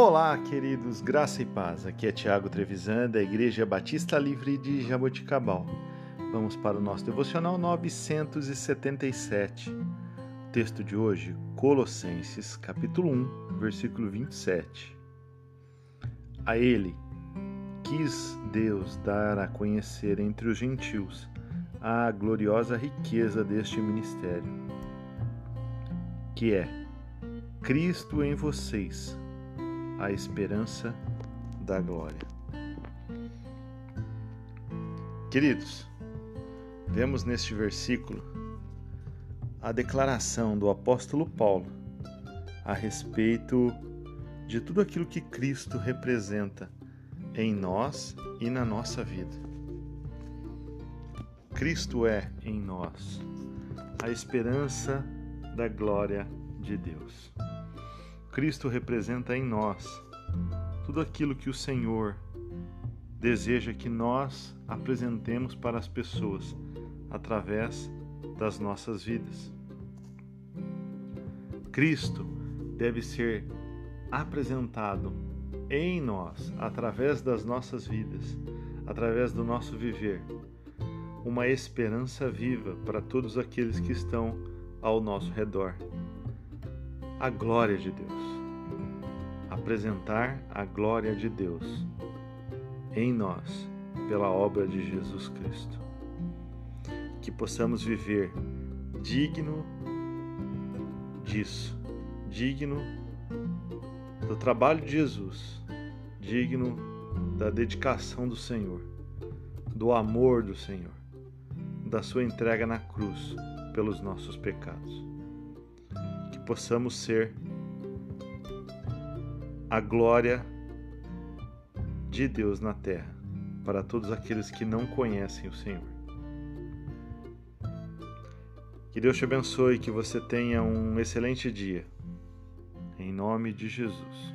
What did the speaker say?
Olá, queridos, graça e paz. Aqui é Tiago Trevisan, da Igreja Batista Livre de Jaboticabal. Vamos para o nosso devocional 977. O texto de hoje, Colossenses, capítulo 1, versículo 27. A ele quis Deus dar a conhecer entre os gentios a gloriosa riqueza deste ministério, que é Cristo em vocês a esperança da glória. Queridos, vemos neste versículo a declaração do apóstolo Paulo a respeito de tudo aquilo que Cristo representa em nós e na nossa vida. Cristo é em nós a esperança da glória de Deus. Cristo representa em nós tudo aquilo que o Senhor deseja que nós apresentemos para as pessoas através das nossas vidas. Cristo deve ser apresentado em nós, através das nossas vidas, através do nosso viver, uma esperança viva para todos aqueles que estão ao nosso redor a glória de Deus. Apresentar a glória de Deus em nós pela obra de Jesus Cristo. Que possamos viver digno disso, digno do trabalho de Jesus, digno da dedicação do Senhor, do amor do Senhor, da sua entrega na cruz pelos nossos pecados possamos ser a glória de Deus na terra para todos aqueles que não conhecem o Senhor. Que Deus te abençoe que você tenha um excelente dia. Em nome de Jesus.